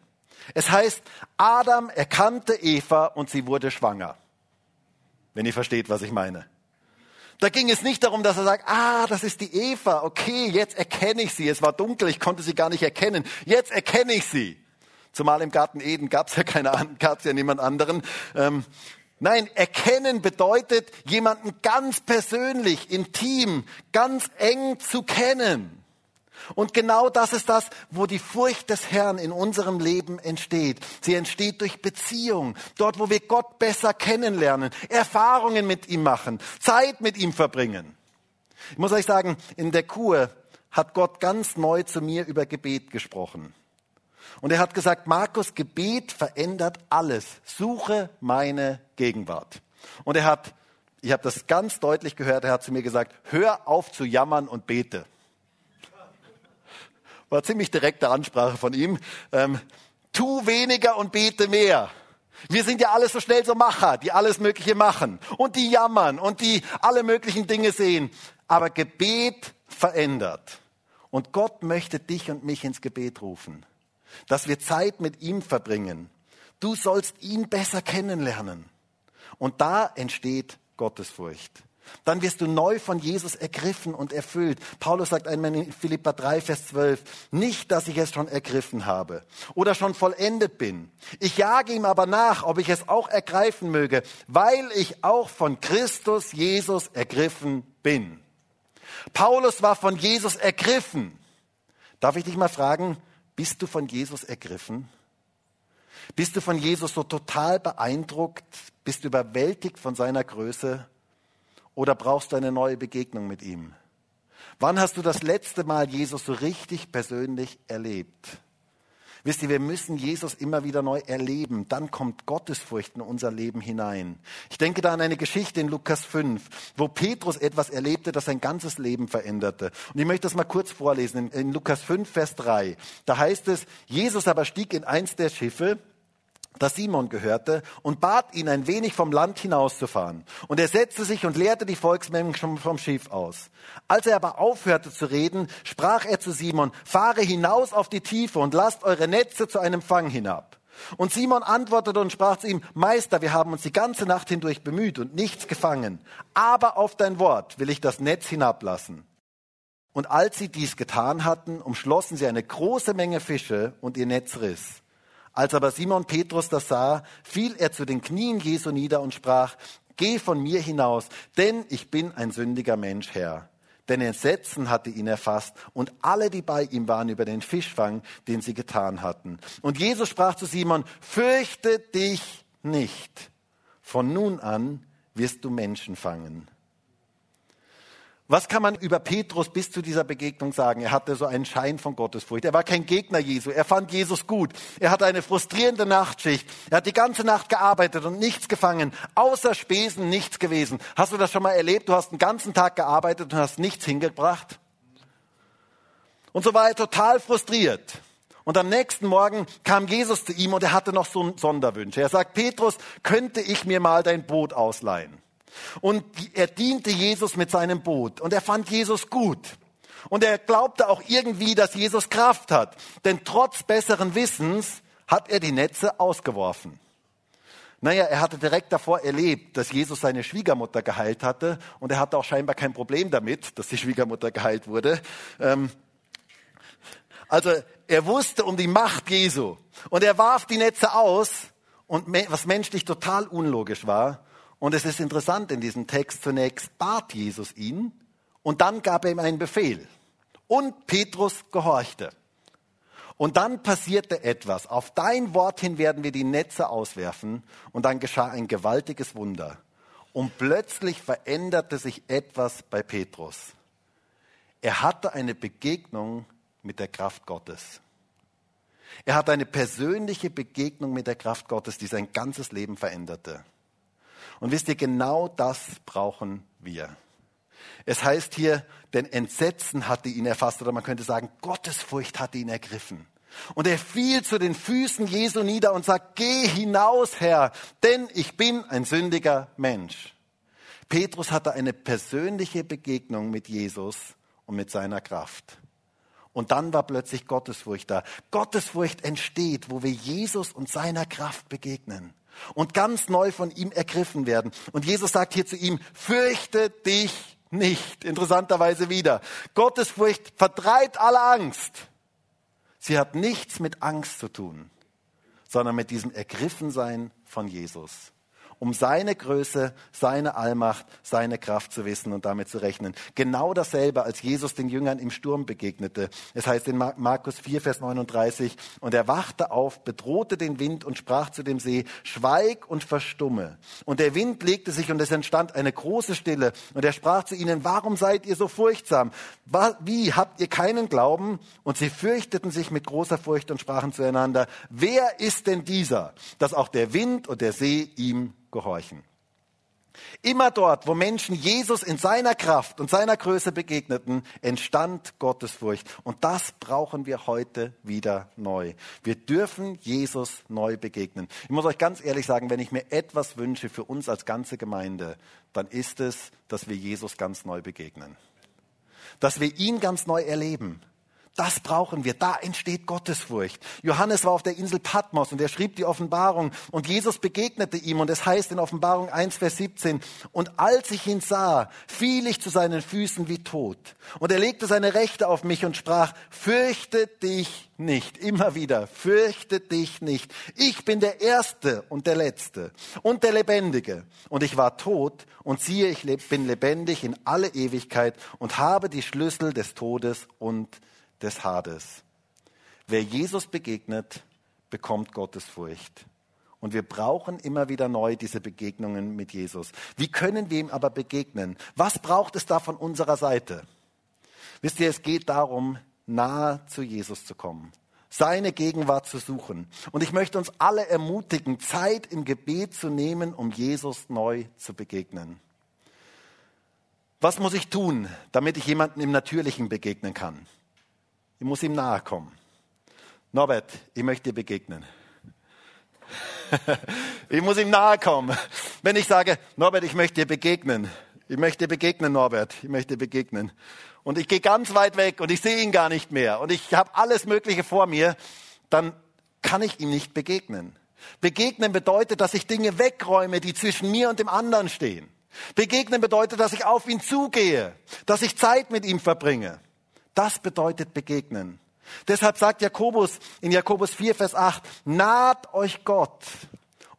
Es heißt, Adam erkannte Eva und sie wurde schwanger wenn ihr versteht, was ich meine. Da ging es nicht darum, dass er sagt, ah, das ist die Eva, okay, jetzt erkenne ich sie. Es war dunkel, ich konnte sie gar nicht erkennen. Jetzt erkenne ich sie. Zumal im Garten Eden gab es ja keine, gab es ja niemand anderen. Ähm, nein, erkennen bedeutet, jemanden ganz persönlich, intim, ganz eng zu kennen. Und genau das ist das, wo die Furcht des Herrn in unserem Leben entsteht. Sie entsteht durch Beziehung, dort, wo wir Gott besser kennenlernen, Erfahrungen mit ihm machen, Zeit mit ihm verbringen. Ich muss euch sagen, in der Kur hat Gott ganz neu zu mir über Gebet gesprochen. Und er hat gesagt, Markus, Gebet verändert alles. Suche meine Gegenwart. Und er hat, ich habe das ganz deutlich gehört, er hat zu mir gesagt, hör auf zu jammern und bete. War ziemlich direkte Ansprache von ihm. Ähm, tu weniger und bete mehr. Wir sind ja alle so schnell so Macher, die alles Mögliche machen und die jammern und die alle möglichen Dinge sehen. Aber Gebet verändert. Und Gott möchte dich und mich ins Gebet rufen, dass wir Zeit mit ihm verbringen. Du sollst ihn besser kennenlernen. Und da entsteht Gottesfurcht. Dann wirst du neu von Jesus ergriffen und erfüllt. Paulus sagt einmal in Philippa 3, Vers 12, nicht, dass ich es schon ergriffen habe oder schon vollendet bin. Ich jage ihm aber nach, ob ich es auch ergreifen möge, weil ich auch von Christus Jesus ergriffen bin. Paulus war von Jesus ergriffen. Darf ich dich mal fragen, bist du von Jesus ergriffen? Bist du von Jesus so total beeindruckt? Bist du überwältigt von seiner Größe? Oder brauchst du eine neue Begegnung mit ihm? Wann hast du das letzte Mal Jesus so richtig persönlich erlebt? Wisst ihr, wir müssen Jesus immer wieder neu erleben. Dann kommt Gottesfurcht in unser Leben hinein. Ich denke da an eine Geschichte in Lukas 5, wo Petrus etwas erlebte, das sein ganzes Leben veränderte. Und ich möchte das mal kurz vorlesen. In, Lukas 5, Vers 3. Da heißt es, Jesus aber stieg in eins der Schiffe, das Simon gehörte, und bat ihn, ein wenig vom Land hinauszufahren. Und er setzte sich und leerte die Volksmengen vom Schiff aus. Als er aber aufhörte zu reden, sprach er zu Simon, fahre hinaus auf die Tiefe und lasst eure Netze zu einem Fang hinab. Und Simon antwortete und sprach zu ihm, Meister, wir haben uns die ganze Nacht hindurch bemüht und nichts gefangen. Aber auf dein Wort will ich das Netz hinablassen. Und als sie dies getan hatten, umschlossen sie eine große Menge Fische und ihr Netz riss. Als aber Simon Petrus das sah, fiel er zu den Knien Jesu nieder und sprach, Geh von mir hinaus, denn ich bin ein sündiger Mensch, Herr. Denn Entsetzen hatte ihn erfasst und alle, die bei ihm waren, über den Fischfang, den sie getan hatten. Und Jesus sprach zu Simon, fürchte dich nicht. Von nun an wirst du Menschen fangen. Was kann man über Petrus bis zu dieser Begegnung sagen? Er hatte so einen Schein von Gottesfurcht. Er war kein Gegner Jesu. Er fand Jesus gut. Er hatte eine frustrierende Nachtschicht. Er hat die ganze Nacht gearbeitet und nichts gefangen. Außer Spesen nichts gewesen. Hast du das schon mal erlebt? Du hast den ganzen Tag gearbeitet und hast nichts hingebracht? Und so war er total frustriert. Und am nächsten Morgen kam Jesus zu ihm und er hatte noch so einen Sonderwunsch. Er sagt, Petrus, könnte ich mir mal dein Boot ausleihen? Und er diente Jesus mit seinem Boot und er fand Jesus gut. Und er glaubte auch irgendwie, dass Jesus Kraft hat. Denn trotz besseren Wissens hat er die Netze ausgeworfen. Naja, er hatte direkt davor erlebt, dass Jesus seine Schwiegermutter geheilt hatte und er hatte auch scheinbar kein Problem damit, dass die Schwiegermutter geheilt wurde. Ähm, also er wusste um die Macht Jesu und er warf die Netze aus und was menschlich total unlogisch war, und es ist interessant in diesem Text, zunächst bat Jesus ihn und dann gab er ihm einen Befehl. Und Petrus gehorchte. Und dann passierte etwas. Auf dein Wort hin werden wir die Netze auswerfen. Und dann geschah ein gewaltiges Wunder. Und plötzlich veränderte sich etwas bei Petrus. Er hatte eine Begegnung mit der Kraft Gottes. Er hatte eine persönliche Begegnung mit der Kraft Gottes, die sein ganzes Leben veränderte. Und wisst ihr, genau das brauchen wir. Es heißt hier, denn Entsetzen hatte ihn erfasst, oder man könnte sagen, Gottesfurcht hatte ihn ergriffen. Und er fiel zu den Füßen Jesu nieder und sagt, geh hinaus, Herr, denn ich bin ein sündiger Mensch. Petrus hatte eine persönliche Begegnung mit Jesus und mit seiner Kraft. Und dann war plötzlich Gottesfurcht da. Gottesfurcht entsteht, wo wir Jesus und seiner Kraft begegnen und ganz neu von ihm ergriffen werden. Und Jesus sagt hier zu ihm, fürchte dich nicht. Interessanterweise wieder. Gottesfurcht verdreht alle Angst. Sie hat nichts mit Angst zu tun, sondern mit diesem Ergriffensein von Jesus um seine Größe, seine Allmacht, seine Kraft zu wissen und damit zu rechnen. Genau dasselbe, als Jesus den Jüngern im Sturm begegnete. Es heißt in Markus 4, Vers 39, und er wachte auf, bedrohte den Wind und sprach zu dem See, schweig und verstumme. Und der Wind legte sich und es entstand eine große Stille. Und er sprach zu ihnen, warum seid ihr so furchtsam? Wie habt ihr keinen Glauben? Und sie fürchteten sich mit großer Furcht und sprachen zueinander, wer ist denn dieser, dass auch der Wind und der See ihm gehorchen. Immer dort, wo Menschen Jesus in seiner Kraft und seiner Größe begegneten, entstand Gottesfurcht. Und das brauchen wir heute wieder neu. Wir dürfen Jesus neu begegnen. Ich muss euch ganz ehrlich sagen, wenn ich mir etwas wünsche für uns als ganze Gemeinde, dann ist es, dass wir Jesus ganz neu begegnen. Dass wir ihn ganz neu erleben. Das brauchen wir. Da entsteht Gottesfurcht. Johannes war auf der Insel Patmos und er schrieb die Offenbarung und Jesus begegnete ihm und es heißt in Offenbarung 1, Vers 17, und als ich ihn sah, fiel ich zu seinen Füßen wie tot. Und er legte seine Rechte auf mich und sprach, fürchte dich nicht. Immer wieder, fürchte dich nicht. Ich bin der Erste und der Letzte und der Lebendige. Und ich war tot und siehe, ich bin lebendig in alle Ewigkeit und habe die Schlüssel des Todes und des Hades. Wer Jesus begegnet, bekommt Gottes Furcht. Und wir brauchen immer wieder neu diese Begegnungen mit Jesus. Wie können wir ihm aber begegnen? Was braucht es da von unserer Seite? Wisst ihr, es geht darum, nahe zu Jesus zu kommen, seine Gegenwart zu suchen. Und ich möchte uns alle ermutigen, Zeit im Gebet zu nehmen, um Jesus neu zu begegnen. Was muss ich tun, damit ich jemandem im Natürlichen begegnen kann? Ich muss ihm nahe kommen. Norbert, ich möchte dir begegnen. ich muss ihm nahe kommen. Wenn ich sage, Norbert, ich möchte dir begegnen. Ich möchte begegnen, Norbert. Ich möchte begegnen. Und ich gehe ganz weit weg und ich sehe ihn gar nicht mehr. Und ich habe alles Mögliche vor mir. Dann kann ich ihm nicht begegnen. Begegnen bedeutet, dass ich Dinge wegräume, die zwischen mir und dem anderen stehen. Begegnen bedeutet, dass ich auf ihn zugehe, dass ich Zeit mit ihm verbringe. Das bedeutet begegnen. Deshalb sagt Jakobus in Jakobus 4, Vers 8, naht euch Gott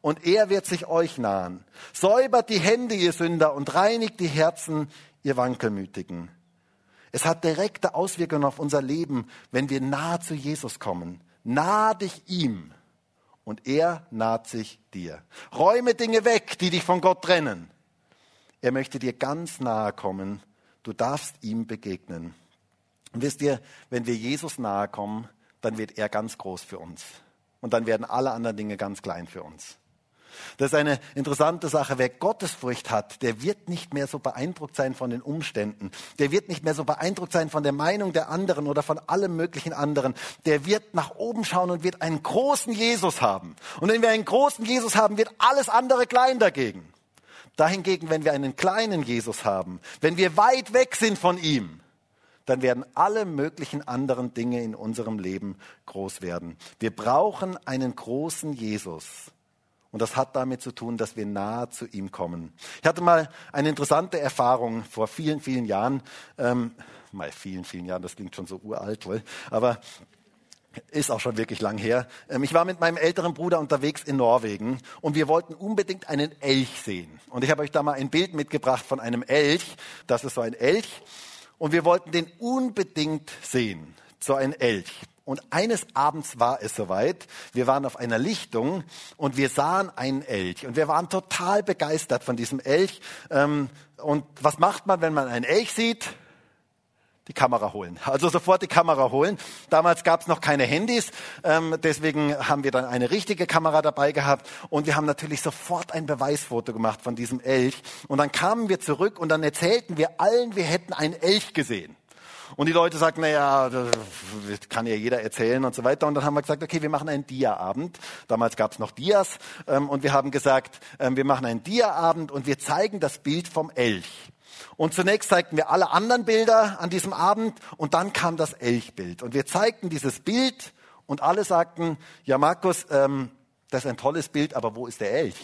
und er wird sich euch nahen. Säubert die Hände, ihr Sünder, und reinigt die Herzen, ihr Wankelmütigen. Es hat direkte Auswirkungen auf unser Leben, wenn wir nahe zu Jesus kommen. Nah dich ihm und er naht sich dir. Räume Dinge weg, die dich von Gott trennen. Er möchte dir ganz nahe kommen. Du darfst ihm begegnen. Und wisst ihr, wenn wir Jesus nahe kommen, dann wird er ganz groß für uns. Und dann werden alle anderen Dinge ganz klein für uns. Das ist eine interessante Sache. Wer Gottesfurcht hat, der wird nicht mehr so beeindruckt sein von den Umständen. Der wird nicht mehr so beeindruckt sein von der Meinung der anderen oder von allem möglichen anderen. Der wird nach oben schauen und wird einen großen Jesus haben. Und wenn wir einen großen Jesus haben, wird alles andere klein dagegen. Dahingegen, wenn wir einen kleinen Jesus haben, wenn wir weit weg sind von ihm, dann werden alle möglichen anderen Dinge in unserem Leben groß werden. Wir brauchen einen großen Jesus. Und das hat damit zu tun, dass wir nahe zu ihm kommen. Ich hatte mal eine interessante Erfahrung vor vielen, vielen Jahren. Ähm, mal vielen, vielen Jahren, das klingt schon so uralt wohl. Aber ist auch schon wirklich lang her. Ähm, ich war mit meinem älteren Bruder unterwegs in Norwegen und wir wollten unbedingt einen Elch sehen. Und ich habe euch da mal ein Bild mitgebracht von einem Elch. Das ist so ein Elch. Und wir wollten den unbedingt sehen. So ein Elch. Und eines Abends war es soweit. Wir waren auf einer Lichtung und wir sahen einen Elch. Und wir waren total begeistert von diesem Elch. Ähm, und was macht man, wenn man einen Elch sieht? Die Kamera holen. Also sofort die Kamera holen. Damals gab es noch keine Handys, ähm, deswegen haben wir dann eine richtige Kamera dabei gehabt und wir haben natürlich sofort ein Beweisfoto gemacht von diesem Elch. Und dann kamen wir zurück und dann erzählten wir allen, wir hätten einen Elch gesehen. Und die Leute sagten, naja, das kann ja jeder erzählen und so weiter. Und dann haben wir gesagt, okay, wir machen einen Dia-Abend. Damals gab es noch Dias. Ähm, und wir haben gesagt, ähm, wir machen einen Dia-Abend und wir zeigen das Bild vom Elch. Und zunächst zeigten wir alle anderen Bilder an diesem Abend und dann kam das Elchbild. Und wir zeigten dieses Bild und alle sagten, ja Markus, ähm, das ist ein tolles Bild, aber wo ist der Elch?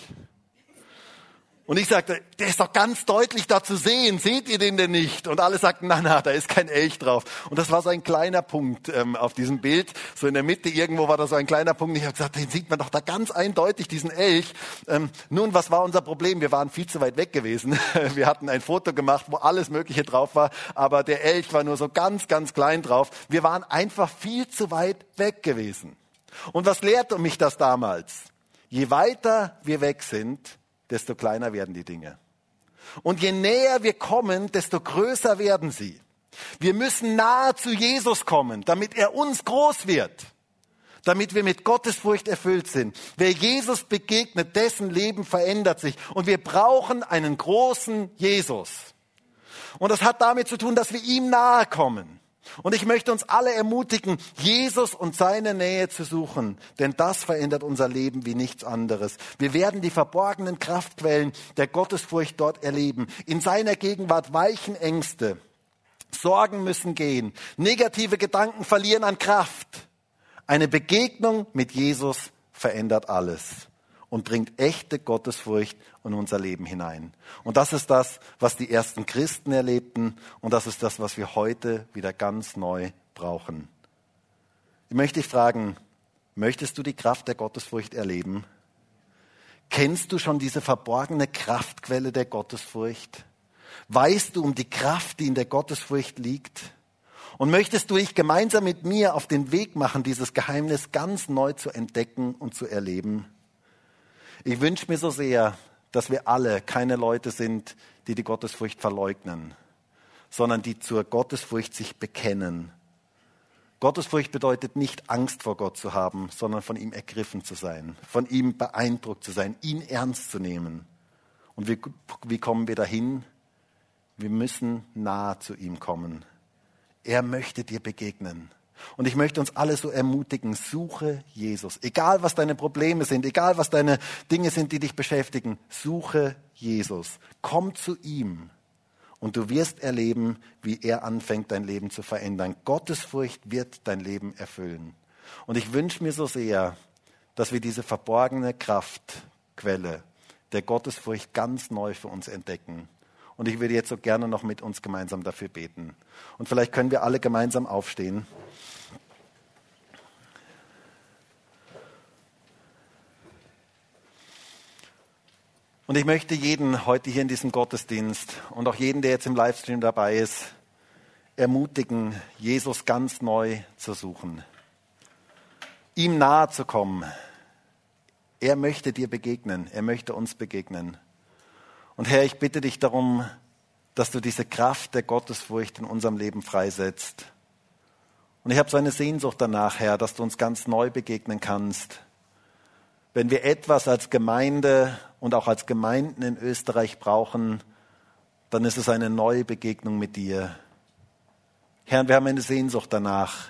Und ich sagte, der ist doch ganz deutlich da zu sehen. Seht ihr den denn nicht? Und alle sagten, na, na, da ist kein Elch drauf. Und das war so ein kleiner Punkt ähm, auf diesem Bild. So in der Mitte irgendwo war da so ein kleiner Punkt. Ich habe gesagt, den sieht man doch da ganz eindeutig, diesen Elch. Ähm, nun, was war unser Problem? Wir waren viel zu weit weg gewesen. Wir hatten ein Foto gemacht, wo alles Mögliche drauf war, aber der Elch war nur so ganz, ganz klein drauf. Wir waren einfach viel zu weit weg gewesen. Und was lehrte mich das damals? Je weiter wir weg sind, desto kleiner werden die Dinge. Und je näher wir kommen, desto größer werden sie. Wir müssen nahe zu Jesus kommen, damit er uns groß wird, damit wir mit Gottesfurcht erfüllt sind. Wer Jesus begegnet, dessen Leben verändert sich. Und wir brauchen einen großen Jesus. Und das hat damit zu tun, dass wir ihm nahe kommen. Und ich möchte uns alle ermutigen, Jesus und seine Nähe zu suchen, denn das verändert unser Leben wie nichts anderes. Wir werden die verborgenen Kraftquellen der Gottesfurcht dort erleben. In seiner Gegenwart weichen Ängste. Sorgen müssen gehen. Negative Gedanken verlieren an Kraft. Eine Begegnung mit Jesus verändert alles und bringt echte Gottesfurcht in unser Leben hinein. Und das ist das, was die ersten Christen erlebten und das ist das, was wir heute wieder ganz neu brauchen. Ich möchte dich fragen, möchtest du die Kraft der Gottesfurcht erleben? Kennst du schon diese verborgene Kraftquelle der Gottesfurcht? Weißt du um die Kraft, die in der Gottesfurcht liegt? Und möchtest du dich gemeinsam mit mir auf den Weg machen, dieses Geheimnis ganz neu zu entdecken und zu erleben? Ich wünsche mir so sehr, dass wir alle keine Leute sind, die die Gottesfurcht verleugnen, sondern die zur Gottesfurcht sich bekennen. Gottesfurcht bedeutet nicht Angst vor Gott zu haben, sondern von ihm ergriffen zu sein, von ihm beeindruckt zu sein, ihn ernst zu nehmen. Und wie, wie kommen wir dahin? Wir müssen nahe zu ihm kommen. Er möchte dir begegnen. Und ich möchte uns alle so ermutigen, suche Jesus. Egal was deine Probleme sind, egal was deine Dinge sind, die dich beschäftigen, suche Jesus. Komm zu ihm und du wirst erleben, wie er anfängt, dein Leben zu verändern. Gottesfurcht wird dein Leben erfüllen. Und ich wünsche mir so sehr, dass wir diese verborgene Kraftquelle der Gottesfurcht ganz neu für uns entdecken. Und ich würde jetzt so gerne noch mit uns gemeinsam dafür beten. Und vielleicht können wir alle gemeinsam aufstehen. Und ich möchte jeden heute hier in diesem Gottesdienst und auch jeden, der jetzt im Livestream dabei ist, ermutigen, Jesus ganz neu zu suchen, ihm nahe zu kommen. Er möchte dir begegnen, er möchte uns begegnen. Und Herr, ich bitte dich darum, dass du diese Kraft der Gottesfurcht in unserem Leben freisetzt. Und ich habe so eine Sehnsucht danach, Herr, dass du uns ganz neu begegnen kannst. Wenn wir etwas als Gemeinde und auch als Gemeinden in Österreich brauchen, dann ist es eine neue Begegnung mit dir. Herr, wir haben eine Sehnsucht danach.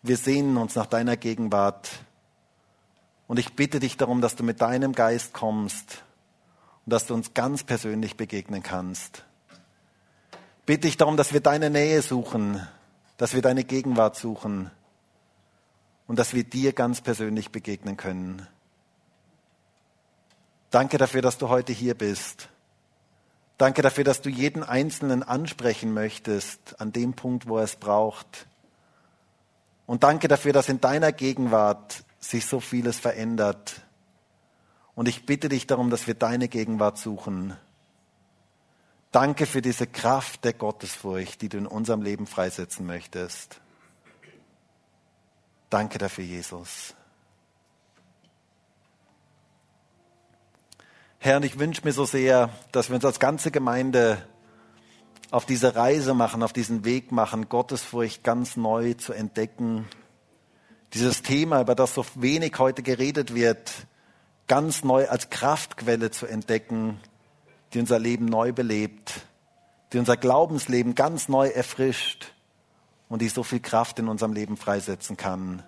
Wir sehnen uns nach deiner Gegenwart. Und ich bitte dich darum, dass du mit deinem Geist kommst und dass du uns ganz persönlich begegnen kannst. Bitte ich darum, dass wir deine Nähe suchen, dass wir deine Gegenwart suchen und dass wir dir ganz persönlich begegnen können. Danke dafür, dass du heute hier bist. Danke dafür, dass du jeden Einzelnen ansprechen möchtest an dem Punkt, wo er es braucht. Und danke dafür, dass in deiner Gegenwart sich so vieles verändert. Und ich bitte dich darum, dass wir deine Gegenwart suchen. Danke für diese Kraft der Gottesfurcht, die du in unserem Leben freisetzen möchtest. Danke dafür, Jesus. Herr, ich wünsche mir so sehr, dass wir uns als ganze Gemeinde auf diese Reise machen, auf diesen Weg machen, Gottesfurcht ganz neu zu entdecken. Dieses Thema, über das so wenig heute geredet wird, ganz neu als Kraftquelle zu entdecken, die unser Leben neu belebt, die unser Glaubensleben ganz neu erfrischt und die so viel Kraft in unserem Leben freisetzen kann.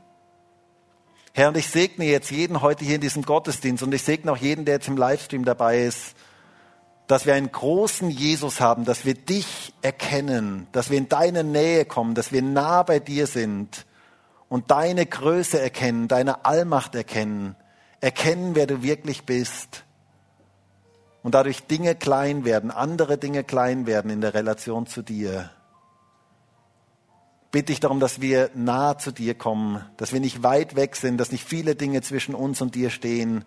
Herr, und ich segne jetzt jeden heute hier in diesem Gottesdienst und ich segne auch jeden, der jetzt im Livestream dabei ist, dass wir einen großen Jesus haben, dass wir dich erkennen, dass wir in deine Nähe kommen, dass wir nah bei dir sind und deine Größe erkennen, deine Allmacht erkennen, erkennen, wer du wirklich bist und dadurch Dinge klein werden, andere Dinge klein werden in der Relation zu dir bitte ich darum, dass wir nah zu dir kommen, dass wir nicht weit weg sind, dass nicht viele Dinge zwischen uns und dir stehen,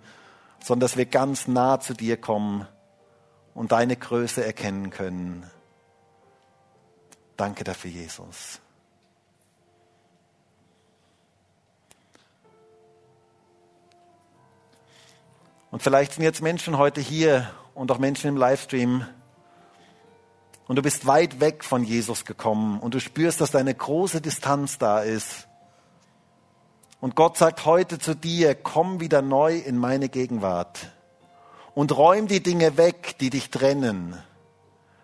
sondern dass wir ganz nah zu dir kommen und deine Größe erkennen können. Danke dafür, Jesus. Und vielleicht sind jetzt Menschen heute hier und auch Menschen im Livestream, und du bist weit weg von Jesus gekommen und du spürst, dass da eine große Distanz da ist. Und Gott sagt heute zu dir, komm wieder neu in meine Gegenwart und räum die Dinge weg, die dich trennen.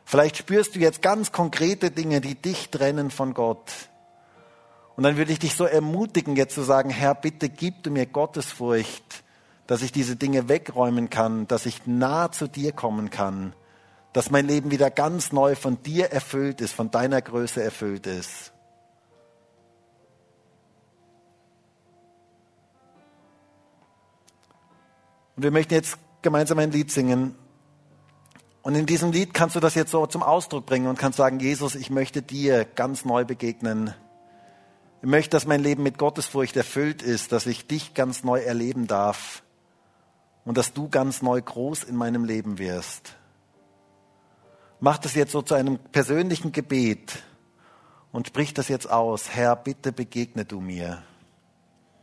Vielleicht spürst du jetzt ganz konkrete Dinge, die dich trennen von Gott. Und dann würde ich dich so ermutigen, jetzt zu sagen, Herr, bitte gib du mir Gottesfurcht, dass ich diese Dinge wegräumen kann, dass ich nah zu dir kommen kann dass mein Leben wieder ganz neu von dir erfüllt ist, von deiner Größe erfüllt ist. Und wir möchten jetzt gemeinsam ein Lied singen. Und in diesem Lied kannst du das jetzt so zum Ausdruck bringen und kannst sagen, Jesus, ich möchte dir ganz neu begegnen. Ich möchte, dass mein Leben mit Gottesfurcht erfüllt ist, dass ich dich ganz neu erleben darf und dass du ganz neu groß in meinem Leben wirst. Mach das jetzt so zu einem persönlichen Gebet und sprich das jetzt aus. Herr, bitte begegne du mir.